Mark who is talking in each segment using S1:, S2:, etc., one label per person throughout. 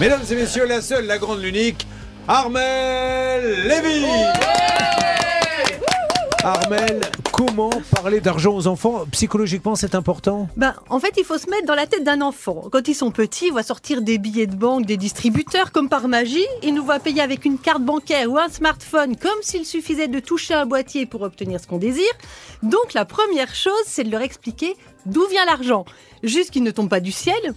S1: Mesdames et messieurs, la seule, la grande, l'unique, Armel Lévy Armel, comment parler d'argent aux enfants? Psychologiquement, c'est important?
S2: Ben, en fait, il faut se mettre dans la tête d'un enfant. Quand ils sont petits, ils voient sortir des billets de banque des distributeurs comme par magie. Ils nous voient payer avec une carte bancaire ou un smartphone comme s'il suffisait de toucher un boîtier pour obtenir ce qu'on désire. Donc, la première chose, c'est de leur expliquer d'où vient l'argent. Juste qu'il ne tombe pas du ciel,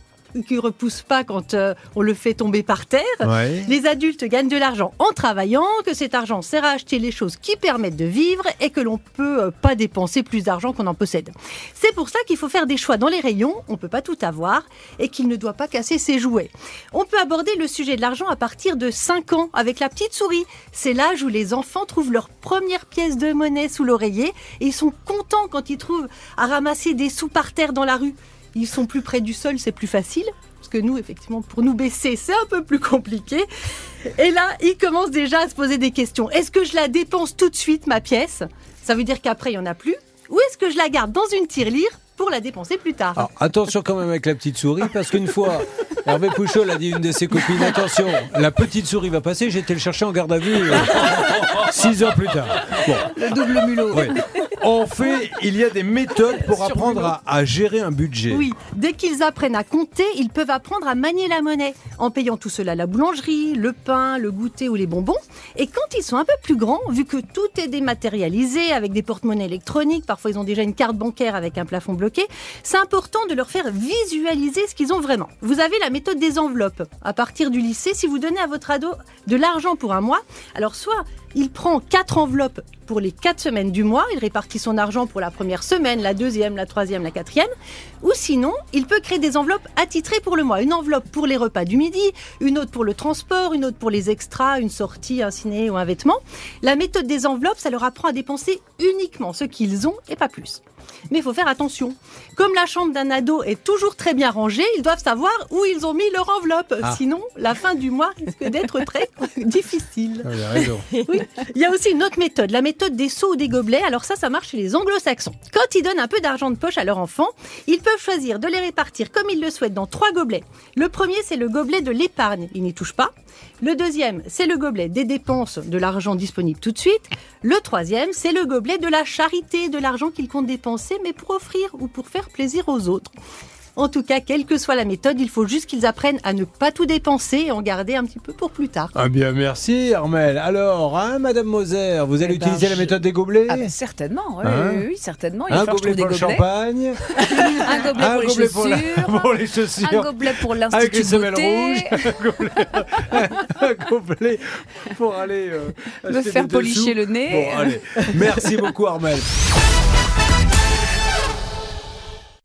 S2: qui repousse pas quand euh, on le fait tomber par terre.
S1: Ouais.
S2: Les adultes gagnent de l'argent en travaillant, que cet argent sert à acheter les choses qui permettent de vivre et que l'on peut euh, pas dépenser plus d'argent qu'on en possède. C'est pour ça qu'il faut faire des choix dans les rayons, on peut pas tout avoir et qu'il ne doit pas casser ses jouets. On peut aborder le sujet de l'argent à partir de 5 ans avec la petite souris. C'est l'âge où les enfants trouvent leur première pièce de monnaie sous l'oreiller et ils sont contents quand ils trouvent à ramasser des sous par terre dans la rue. Ils sont plus près du sol, c'est plus facile. Parce que nous, effectivement, pour nous baisser, c'est un peu plus compliqué. Et là, ils commencent déjà à se poser des questions. Est-ce que je la dépense tout de suite, ma pièce? Ça veut dire qu'après, il n'y en a plus. Ou est-ce que je la garde dans une tirelire pour la dépenser plus tard?
S1: Alors, attention quand même avec la petite souris, parce qu'une fois, Hervé Pouchol a dit à une de ses copines, attention, la petite souris va passer, j'ai été le chercher en garde à vue euh, six heures plus tard. Bon,
S2: Le double mulot.
S1: oui. En fait, il y a des méthodes pour apprendre à, à gérer un budget.
S2: Oui, dès qu'ils apprennent à compter, ils peuvent apprendre à manier la monnaie en payant tout cela à la boulangerie, le pain, le goûter ou les bonbons. Et quand ils sont un peu plus grands, vu que tout est dématérialisé avec des porte-monnaies électroniques, parfois ils ont déjà une carte bancaire avec un plafond bloqué, c'est important de leur faire visualiser ce qu'ils ont vraiment. Vous avez la méthode des enveloppes. À partir du lycée, si vous donnez à votre ado de l'argent pour un mois, alors soit il prend quatre enveloppes pour les quatre semaines du mois, il répartit son argent pour la première semaine, la deuxième, la troisième, la quatrième, ou sinon, il peut créer des enveloppes attitrées pour le mois. Une enveloppe pour les repas du midi, une autre pour le transport, une autre pour les extras, une sortie, un ciné ou un vêtement. La méthode des enveloppes, ça leur apprend à dépenser uniquement ce qu'ils ont et pas plus. Mais il faut faire attention. Comme la chambre d'un ado est toujours très bien rangée, ils doivent savoir où ils ont mis leur enveloppe.
S1: Ah.
S2: Sinon, la fin du mois risque d'être très difficile.
S1: Vous avez raison.
S2: Oui. Il y a aussi une autre méthode, la méthode des seaux ou des gobelets. Alors ça, ça marche chez les anglo-saxons. Quand ils donnent un peu d'argent de poche à leur enfant, ils peuvent choisir de les répartir comme ils le souhaitent dans trois gobelets. Le premier, c'est le gobelet de l'épargne. Ils n'y touchent pas. Le deuxième, c'est le gobelet des dépenses, de l'argent disponible tout de suite. Le troisième, c'est le gobelet de la charité, de l'argent qu'ils comptent dépenser, mais pour offrir ou pour faire plaisir aux autres. En tout cas, quelle que soit la méthode, il faut juste qu'ils apprennent à ne pas tout dépenser et en garder un petit peu pour plus tard.
S1: Ah bien, merci Armel. Alors, hein, Madame Moser, vous allez
S3: Eh ben,
S1: utiliser la méthode des gobelets
S3: Ah bah, certainement, oui,
S1: Hein
S3: oui, oui, certainement. Il
S1: Un gobelet pour le champagne,
S3: Un gobelet
S1: un
S3: pour les
S1: pour, la-
S3: chaussures.
S1: pour les chaussures,
S3: Un gobelet pour
S1: avec
S3: l'institut
S1: les semelles
S3: beauté.
S1: rouges, un gobelet, un gobelet pour aller euh,
S3: Me faire
S1: des
S3: policher
S1: dessous.
S3: le nez.
S1: Bon, allez. Merci beaucoup Armel.